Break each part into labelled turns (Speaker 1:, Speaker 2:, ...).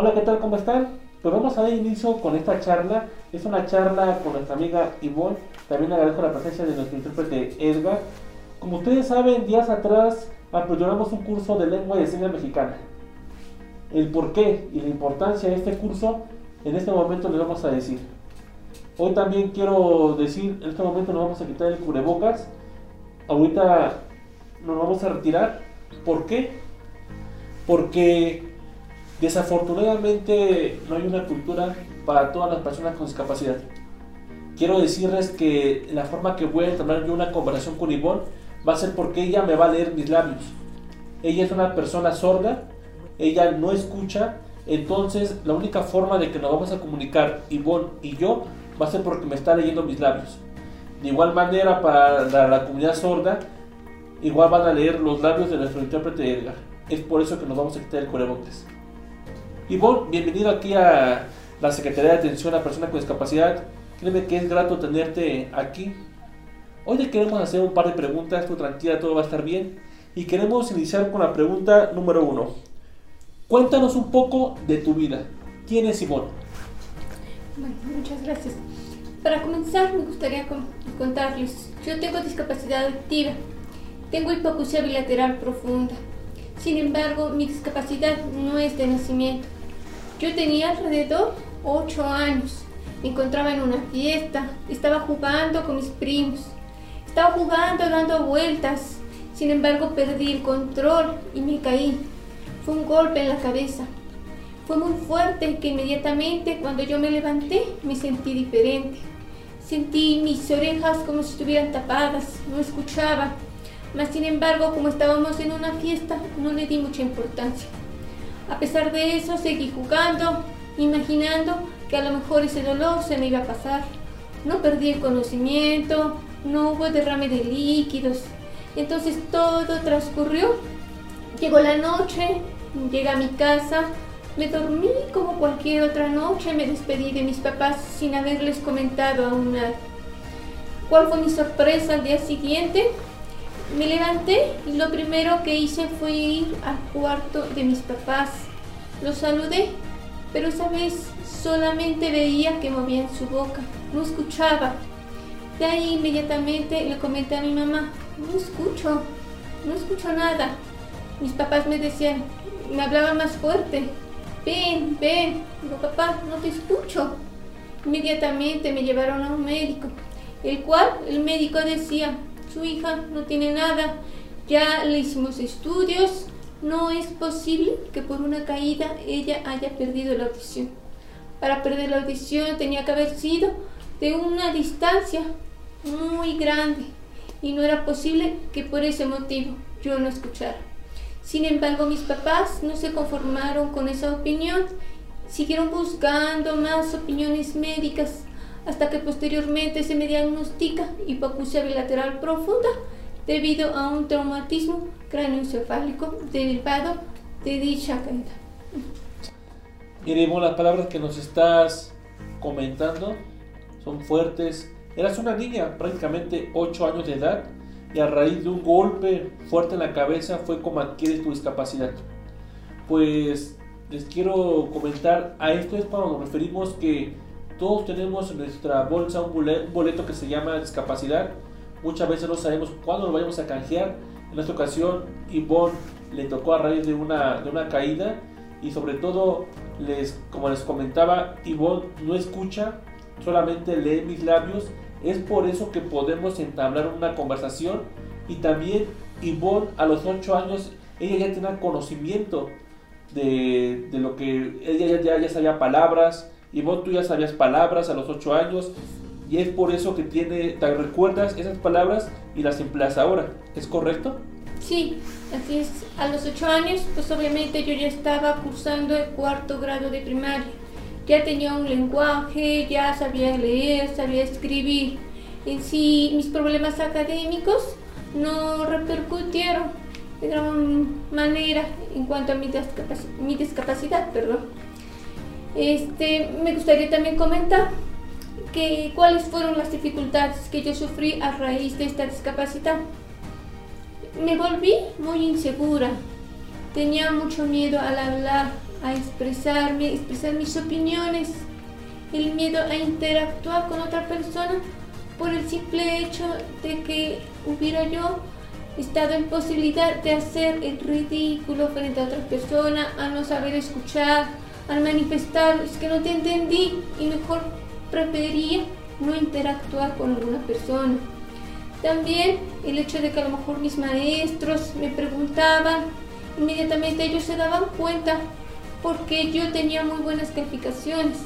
Speaker 1: Hola, ¿qué tal? ¿Cómo están? Pues vamos a dar inicio con esta charla. Es una charla con nuestra amiga Ivonne. También agradezco la presencia de nuestro intérprete Edgar. Como ustedes saben, días atrás apoyamos un curso de lengua y señas mexicana. El por qué y la importancia de este curso en este momento les vamos a decir. Hoy también quiero decir, en este momento nos vamos a quitar el cubrebocas. Ahorita nos vamos a retirar. ¿Por qué? Porque desafortunadamente no hay una cultura para todas las personas con discapacidad. Quiero decirles que la forma que voy a entablar yo una conversación con Ivonne va a ser porque ella me va a leer mis labios. Ella es una persona sorda, ella no escucha, entonces la única forma de que nos vamos a comunicar Ivonne y yo va a ser porque me está leyendo mis labios. De igual manera para la, comunidad sorda, igual van a leer los labios de nuestro intérprete Edgar. Es por eso que nos vamos a quitar el cubrebocas. Ivonne, bienvenido aquí a la Secretaría de Atención a Personas con Discapacidad. Créeme que es grato tenerte aquí. Hoy le queremos hacer un par de preguntas, tú tranquila, todo va a estar bien. Y queremos iniciar con la pregunta número uno. Cuéntanos un poco de tu vida. ¿Quién es Ivonne?
Speaker 2: Bueno, muchas gracias. Para comenzar, me gustaría contarles. Yo tengo discapacidad activa. Tengo hipoacusia bilateral profunda. Sin embargo, mi discapacidad no es de nacimiento. Yo tenía alrededor 8 años. Me encontraba en una fiesta. Estaba jugando con mis primos. Estaba jugando, dando vueltas. Sin embargo, perdí el control y me caí. Fue un golpe en la cabeza. Fue muy fuerte que inmediatamente cuando yo me levanté me sentí diferente. Sentí mis orejas como si estuvieran tapadas, no escuchaba. Mas sin embargo, como estábamos en una fiesta, no le di mucha importancia. A pesar de eso, seguí jugando, imaginando que a lo mejor ese dolor se me iba a pasar. No perdí el conocimiento, no hubo derrame de líquidos. Entonces todo transcurrió. Llegó la noche, llegué a mi casa, me dormí como cualquier otra noche, me despedí de mis papás sin haberles comentado aún nada. ¿Cuál fue mi sorpresa al día siguiente? Me levanté y lo primero que hice fue ir al cuarto de mis papás. Los saludé, pero esa vez solamente veía que movían su boca, no escuchaba. De ahí inmediatamente le comenté a mi mamá, no escucho, no escucho nada. Mis papás me decían, me hablaban más fuerte, ven, ven. Digo, papá, no te escucho. Inmediatamente me llevaron a un médico, el cual el médico decía, su hija no tiene nada, ya le hicimos estudios, no es posible que por una caída ella haya perdido la audición. Para perder la audición tenía que haber sido de una distancia muy grande y no era posible que por ese motivo yo no escuchara. Sin embargo, mis papás no se conformaron con esa opinión, siguieron buscando más opiniones médicas hasta que posteriormente se me diagnostica hipoacusia bilateral profunda debido a un traumatismo cráneoencefálico derivado de dicha caída.
Speaker 1: Miremos las palabras que nos estás comentando son fuertes. Eras una niña, prácticamente 8 años de edad, y a raíz de un golpe fuerte en la cabeza fue como adquieres tu discapacidad. Pues les quiero comentar, a esto es cuando nos referimos que todos tenemos en nuestra bolsa un boleto que se llama discapacidad. Muchas veces no sabemos cuándo lo vayamos a canjear. En esta ocasión, Yvonne le tocó a raíz de una, de una caída y sobre todo, les, como les comentaba, Yvonne no escucha, solamente lee mis labios es por eso que podemos entablar una conversación y también Yvonne a los 8 años, ella ya tiene conocimiento de, lo que ella ya, ya, sabía palabras. Yvonne, tú ya sabías palabras a los 8 años y es por eso que tiene, te recuerdas esas palabras y las empleas ahora. ¿Es correcto?
Speaker 2: Sí, así es. A los 8 años, pues obviamente yo ya estaba cursando el cuarto grado de primaria ya tenía un lenguaje, ya sabía leer, sabía escribir. En sí, mis problemas académicos no repercutieron de gran manera en cuanto a mi, discapacidad, mi discapacidad perdón. Este, me gustaría también comentar que cuáles fueron las dificultades que yo sufrí a raíz de esta discapacidad. Me volví muy insegura, tenía mucho miedo al hablar, a expresarme, expresar mis opiniones, el miedo a interactuar con otra persona por el simple hecho de que hubiera yo estado en posibilidad de hacer el ridículo frente a otra persona, a no saber escuchar, al manifestar, es que no te entendí y mejor preferiría no interactuar con alguna persona. También el hecho de que a lo mejor mis maestros me preguntaban, inmediatamente ellos se daban cuenta porque yo tenía muy buenas calificaciones.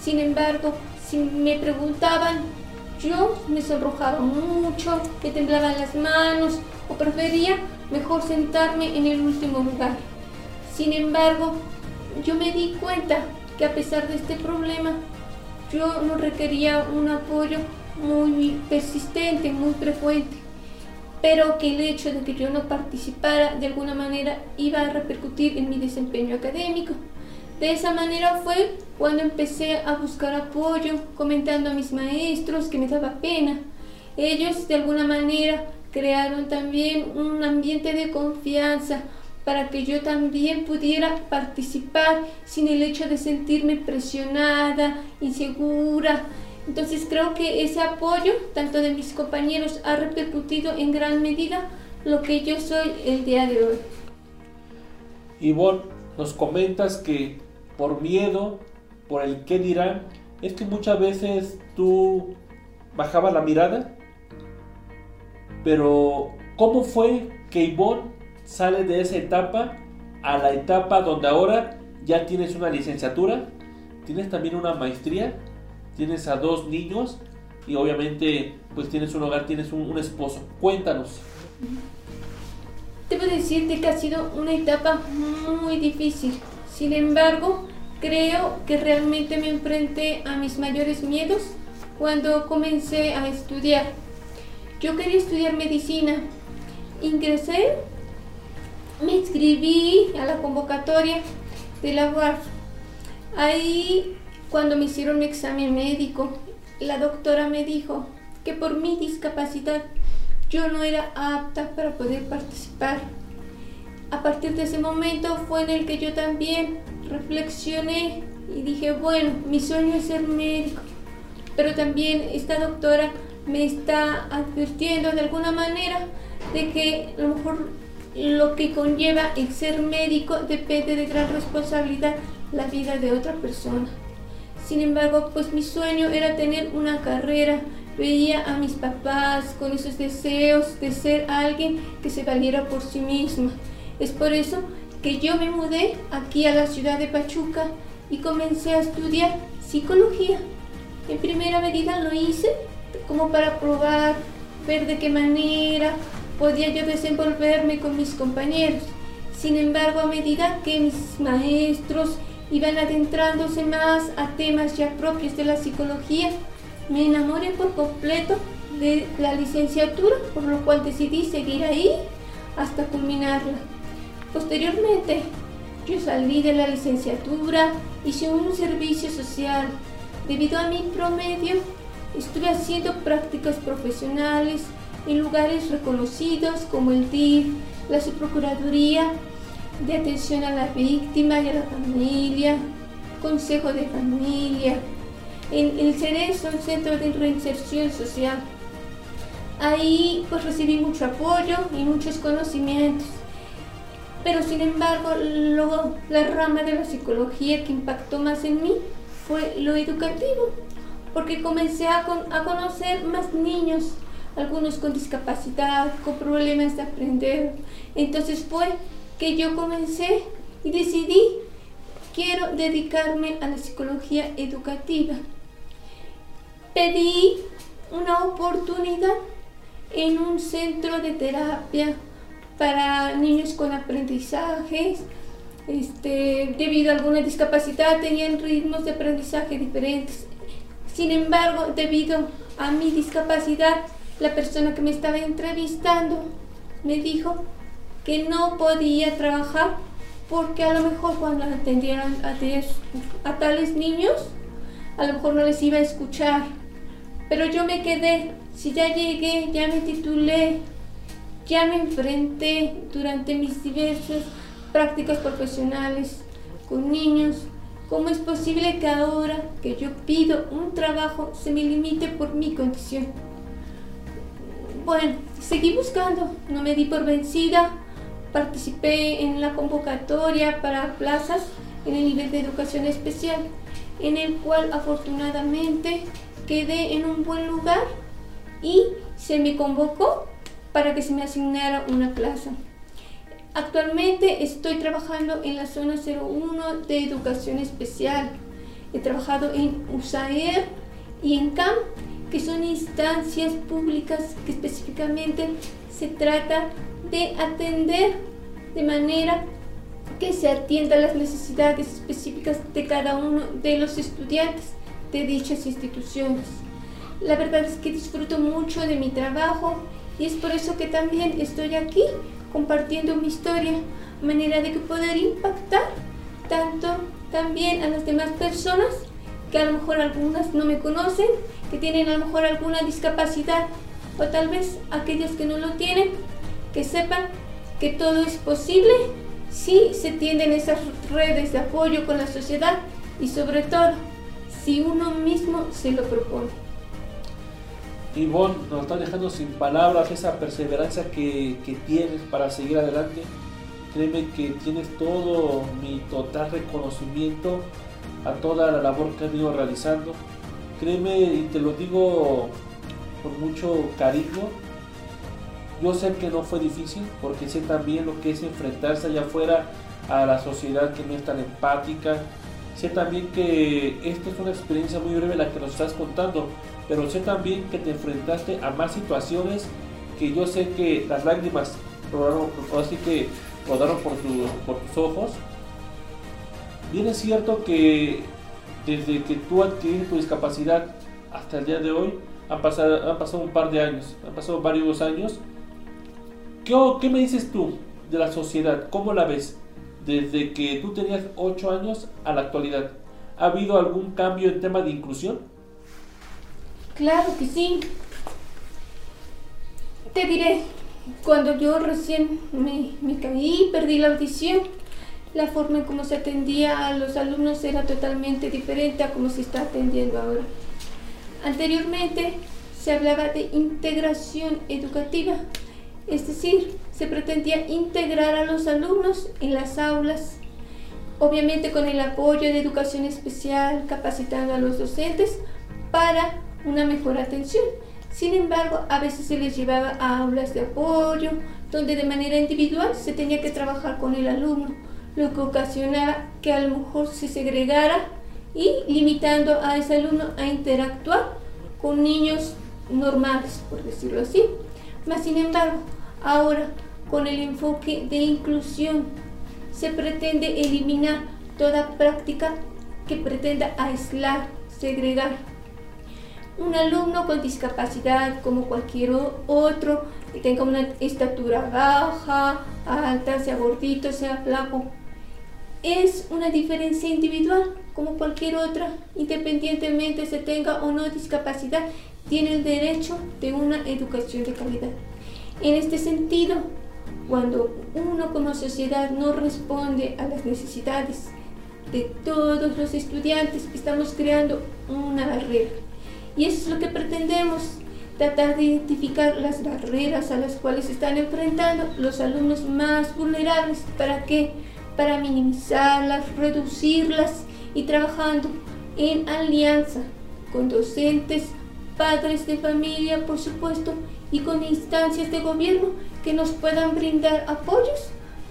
Speaker 2: Sin embargo, si me preguntaban, yo me sonrojaba mucho, me temblaban las manos o prefería mejor sentarme en el último lugar. Sin embargo, yo me di cuenta que a pesar de este problema, yo no requería un apoyo muy persistente, muy frecuente, pero que el hecho de que yo no participara de alguna manera iba a repercutir en mi desempeño académico. De esa manera fue cuando empecé a buscar apoyo, comentando a mis maestros que me daba pena. Ellos de alguna manera crearon también un ambiente de confianza para que yo también pudiera participar sin el hecho de sentirme presionada, insegura. Entonces creo que ese apoyo, tanto de mis compañeros, ha repercutido en gran medida lo que yo soy el día de hoy.
Speaker 1: Ivonne, nos comentas que por miedo, por el qué dirán, es que muchas veces tú bajabas la mirada, pero ¿cómo fue que Ivonne sale de esa etapa a la etapa donde ahora ya tienes una licenciatura, tienes también una maestría, tienes a dos niños y obviamente pues tienes un hogar, tienes un, esposo. Cuéntanos.
Speaker 2: Debo decirte que ha sido una etapa muy difícil. Sin embargo, creo que realmente me enfrenté a mis mayores miedos cuando comencé a estudiar. Yo quería estudiar medicina. Ingresé me inscribí a la convocatoria de la UARF. Ahí, cuando me hicieron mi examen médico, la doctora me dijo que por mi discapacidad yo no era apta para poder participar. A partir de ese momento fue en el que yo también reflexioné y dije, bueno, mi sueño es ser médico, pero también esta doctora me está advirtiendo de alguna manera de que a lo mejor lo que conlleva el ser médico depende de gran responsabilidad la vida de otra persona. Sin embargo, pues mi sueño era tener una carrera. Veía a mis papás con esos deseos de ser alguien que se valiera por sí misma. Es por eso que yo me mudé aquí a la ciudad de Pachuca y comencé a estudiar psicología. En primera medida lo hice como para probar, ver de qué manera podía yo desenvolverme con mis compañeros. Sin embargo, a medida que mis maestros iban adentrándose más a temas ya propios de la psicología, me enamoré por completo de la licenciatura, por lo cual decidí seguir ahí hasta culminarla. Posteriormente, yo salí de la licenciatura, hice un servicio social. Debido a mi promedio, estuve haciendo prácticas profesionales, en lugares reconocidos como el DIF, la Subprocuraduría de Atención a la Víctima y a la Familia, Consejo de Familia, en el CERESO, el Centro de Reinserción Social. Ahí pues recibí mucho apoyo y muchos conocimientos. Pero sin embargo, luego la rama de la psicología que impactó más en mí fue lo educativo, porque comencé a, a conocer más niños algunos con discapacidad, con problemas de aprender. Entonces fue que yo comencé y decidí, quiero dedicarme a la psicología educativa. Pedí una oportunidad en un centro de terapia para niños con aprendizajes. Este, debido a alguna discapacidad tenían ritmos de aprendizaje diferentes. Sin embargo, debido a mi discapacidad, la persona que me estaba entrevistando me dijo que no podía trabajar porque a lo mejor cuando atendieran a, a tales niños, a lo mejor no les iba a escuchar. Pero yo me quedé, si ya llegué, ya me titulé, ya me enfrenté durante mis diversas prácticas profesionales con niños. ¿Cómo es posible que ahora que yo pido un trabajo se me limite por mi condición? Bueno, seguí buscando, no me di por vencida, participé en la convocatoria para plazas en el nivel de educación especial, en el cual afortunadamente quedé en un buen lugar y se me convocó para que se me asignara una plaza. Actualmente estoy trabajando en la zona 01 de educación especial. He trabajado en USAER y en CAM, que son instancias públicas que específicamente se trata de atender de manera que se atienda las necesidades específicas de cada uno de los estudiantes de dichas instituciones. La verdad es que disfruto mucho de mi trabajo y es por eso que también estoy aquí compartiendo mi historia, manera de que poder impactar tanto también a las demás personas que a lo mejor algunas no me conocen, que tienen a lo mejor alguna discapacidad o tal vez aquellas que no lo tienen, que sepan que todo es posible si se tienden esas redes de apoyo con la sociedad y sobre todo si uno mismo se lo propone.
Speaker 1: Ivonne nos está dejando sin palabras esa perseverancia que, que tienes para seguir adelante. Créeme que tienes todo mi total reconocimiento a toda la labor que has venido realizando. Créeme y te lo digo con mucho cariño. Yo sé que no fue difícil porque sé también lo que es enfrentarse allá afuera a la sociedad que no es tan empática. Sé también que esta es una experiencia muy breve la que nos estás contando, pero sé también que te enfrentaste a más situaciones que yo sé que las lágrimas rodaron, así que rodaron por, por tus ojos. Bien es cierto que desde que tú adquiriste tu discapacidad hasta el día de hoy han pasado, han pasado un par de años, han pasado varios años. ¿Qué, ¿Qué me dices tú de la sociedad? ¿Cómo la ves? Desde que tú tenías 8 años a la actualidad. ¿Ha habido algún cambio en tema de inclusión?
Speaker 2: Claro que sí. Te diré, cuando yo recién me, me caí, perdí la audición, la forma en cómo se atendía a los alumnos era totalmente diferente a cómo se está atendiendo ahora. Anteriormente se hablaba de integración educativa, es decir, se pretendía integrar a los alumnos en las aulas, obviamente con el apoyo de educación especial, capacitando a los docentes para una mejor atención. Sin embargo, a veces se les llevaba a aulas de apoyo, donde de manera individual se tenía que trabajar con el alumno, lo que ocasionaba que a lo mejor se segregara y limitando a ese alumno a interactuar con niños normales, por decirlo así. Mas, sin embargo, ahora con el enfoque de inclusión se pretende eliminar toda práctica que pretenda aislar, segregar un alumno con discapacidad como cualquier otro, que tenga una estatura baja, alta, sea gordito, sea flaco, es una diferencia individual como cualquier otra, independientemente se tenga o no discapacidad, tiene el derecho de una educación de calidad. En este sentido, cuando uno como sociedad no responde a las necesidades de todos los estudiantes, estamos creando una barrera y eso es lo que pretendemos, tratar de identificar las barreras a las cuales están enfrentando los alumnos más vulnerables. ¿Para qué? Para minimizarlas, reducirlas y trabajando en alianza con docentes, padres de familia, por supuesto, y con instancias de gobierno que nos puedan brindar apoyos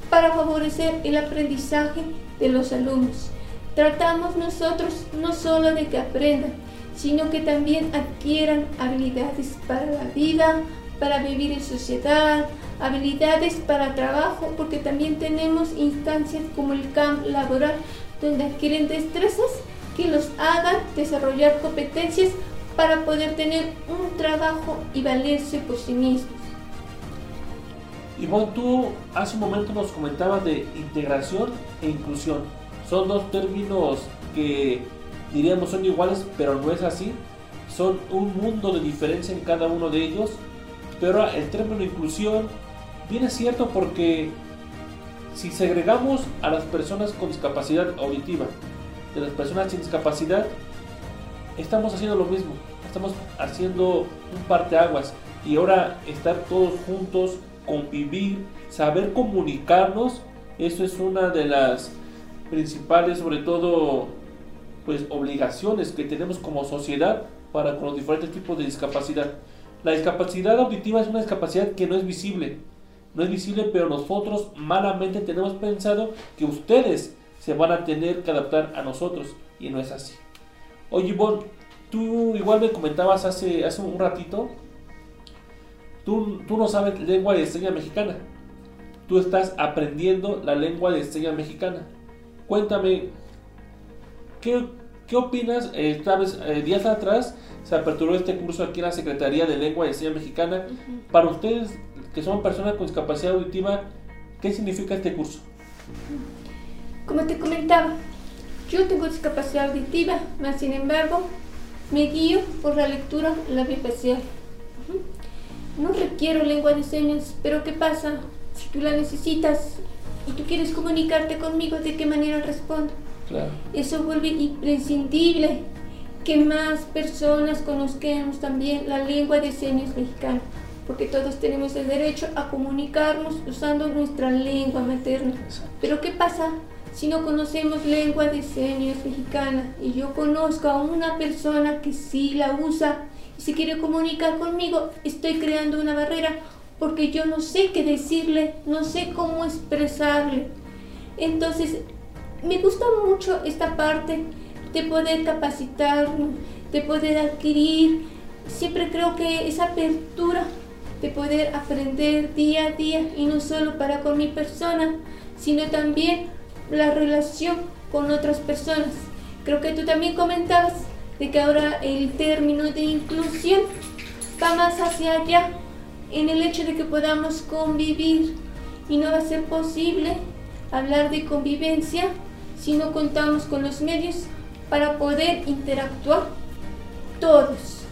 Speaker 2: para favorecer el aprendizaje de los alumnos. Tratamos nosotros no solo de que aprendan, sino que también adquieran habilidades para la vida, para vivir en sociedad, habilidades para trabajo, porque también tenemos instancias como el camp laboral, donde adquieren destrezas que los hagan desarrollar competencias para poder tener un trabajo y valerse por sí mismos.
Speaker 1: Ivonne, tú hace un momento nos comentabas de integración e inclusión. Son dos términos que diríamos son iguales, pero no es así. Son un mundo de diferencia en cada uno de ellos. Pero el término inclusión viene cierto porque si segregamos a las personas con discapacidad auditiva de las personas sin discapacidad, estamos haciendo lo mismo. Estamos haciendo un parteaguas y ahora estar todos juntos, convivir, saber comunicarnos, eso es una de las principales, sobre todo, pues obligaciones que tenemos como sociedad para con los diferentes tipos de discapacidad. La discapacidad auditiva es una discapacidad que no es visible, no es visible, pero nosotros malamente tenemos pensado que ustedes se van a tener que adaptar a nosotros y no es así. Oye, Ivonne, tú igual me comentabas hace, hace un ratito, tú, tú no sabes lengua de señas mexicana, tú estás aprendiendo la lengua de señas mexicana. Cuéntame, ¿qué, qué opinas? Eh, vez, eh, días atrás se aperturó este curso aquí en la Secretaría de Lengua de Señas Mexicana. Para ustedes, que son personas con discapacidad auditiva, ¿qué significa este curso?
Speaker 2: Como te comentaba, yo tengo discapacidad auditiva, más sin embargo, me guío por la lectura labiofacial. No requiero lengua de señas, pero ¿qué pasa? Si tú la necesitas y tú quieres comunicarte conmigo, ¿de qué manera respondo?
Speaker 1: Claro.
Speaker 2: Eso vuelve imprescindible que más personas conozcamos también la lengua de señas mexicana, porque todos tenemos el derecho a comunicarnos usando nuestra lengua materna. Pero ¿qué pasa si no conocemos lengua de señas mexicana y yo conozco a una persona que sí la usa y se quiere comunicar conmigo, estoy creando una barrera porque yo no sé qué decirle, no sé cómo expresarle. Entonces, me gusta mucho esta parte de poder capacitarnos, de poder adquirir. Siempre creo que esa apertura de poder aprender día a día y no solo para con mi persona, sino también la relación con otras personas. Creo que tú también comentabas de que ahora el término de inclusión va más hacia allá, en el hecho de que podamos convivir y no va a ser posible hablar de convivencia si no contamos con los medios para poder interactuar todos,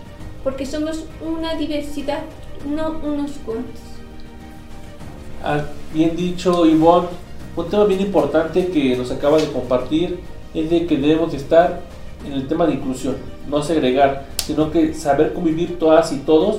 Speaker 2: porque somos una diversidad, no unos cuantos.
Speaker 1: Ah, bien dicho, Ivonne. Un tema bien importante que nos acaba de compartir es de que debemos estar en el tema de inclusión, no segregar, sino que saber convivir todas y todos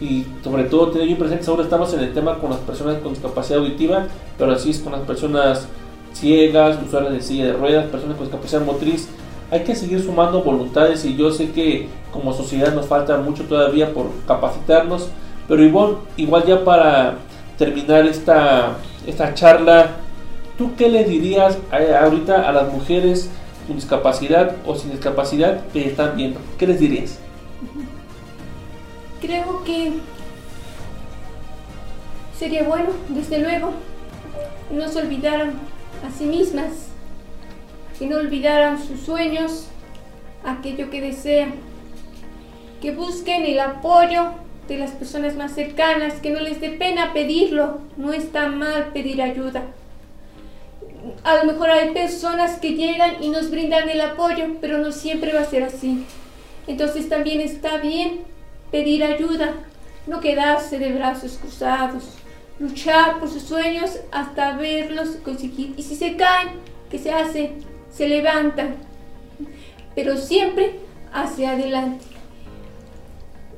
Speaker 1: y sobre todo tener bien presente, ahora estamos en el tema con las personas con discapacidad auditiva, pero así es con las personas ciegas, usuarios de silla de ruedas, personas con discapacidad motriz. Hay que seguir sumando voluntades y yo sé que como sociedad nos falta mucho todavía por capacitarnos, pero igual, igual ya para terminar esta, esta charla, ¿tú qué le dirías ahorita a las mujeres con discapacidad o sin discapacidad que están viendo? ¿Qué les dirías?
Speaker 2: Creo que sería bueno, desde luego, no se olvidaran a sí mismas, que no olvidaran sus sueños, aquello que desean, que busquen el apoyo de las personas más cercanas, que no les dé pena pedirlo, no está mal pedir ayuda. A lo mejor hay personas que llegan y nos brindan el apoyo, pero no siempre va a ser así. Entonces también está bien pedir ayuda, no quedarse de brazos cruzados, luchar por sus sueños hasta verlos conseguir. Y si se caen, ¿qué se hace? Se levantan, pero siempre hacia adelante.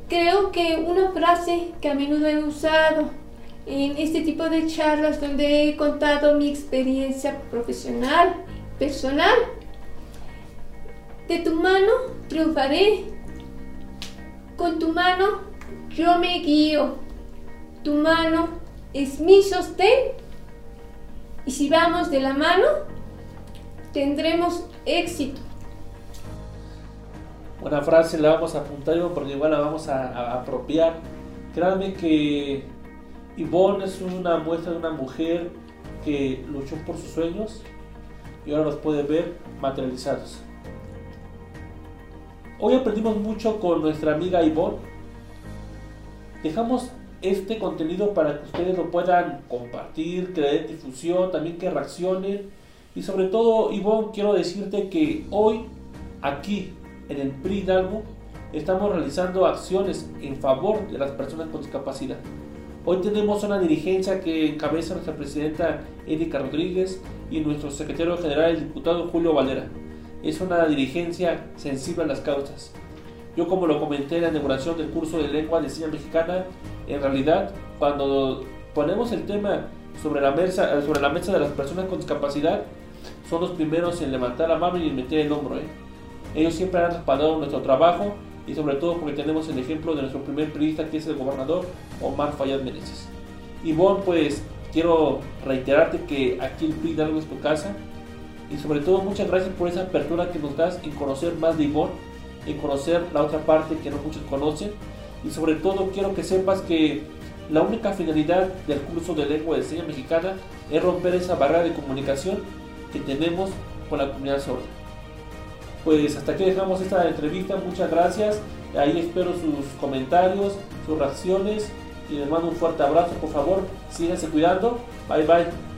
Speaker 2: Creo que una frase que a menudo he usado en este tipo de charlas donde he contado mi experiencia profesional, personal, de tu mano triunfaré, con tu mano yo me guío, tu mano es mi sostén y si vamos de la mano tendremos éxito.
Speaker 1: Buena frase, la vamos a apuntar porque igual la vamos a, apropiar. Créanme que Yvonne es una muestra de una mujer que luchó por sus sueños y ahora los puede ver materializados. Hoy aprendimos mucho con nuestra amiga Yvonne. Dejamos este contenido para que ustedes lo puedan compartir, que le den difusión, también que reaccionen. Y sobre todo, Yvonne, quiero decirte que hoy, aquí en el PRI Hidalgo estamos realizando acciones en favor de las personas con discapacidad. Hoy tenemos una dirigencia que encabeza nuestra presidenta Erika Rodríguez y nuestro secretario general, el diputado Julio Valera. Es una dirigencia sensible a las causas. Yo como lo comenté en la inauguración del curso de lengua de señas mexicana, en realidad cuando ponemos el tema sobre la mesa, sobre la mesa de las personas con discapacidad, son los primeros en levantar la mano y en meter el hombro. ¿eh? Ellos siempre han respaldado nuestro trabajo y sobre todo porque tenemos el ejemplo de nuestro primer periodista que es el gobernador Omar Fayad Meneses. Ivonne, pues quiero reiterarte que aquí el PRI algo es tu casa y sobre todo muchas gracias por esa apertura que nos das en conocer más de Ivonne, en conocer la otra parte que no muchos conocen y sobre todo quiero que sepas que la única finalidad del curso de lengua de señas mexicana es romper esa barrera de comunicación que tenemos con la comunidad sorda. Pues hasta aquí dejamos esta entrevista, muchas gracias. Ahí espero sus comentarios, sus reacciones y les mando un fuerte abrazo, por favor, síganse cuidando. Bye bye.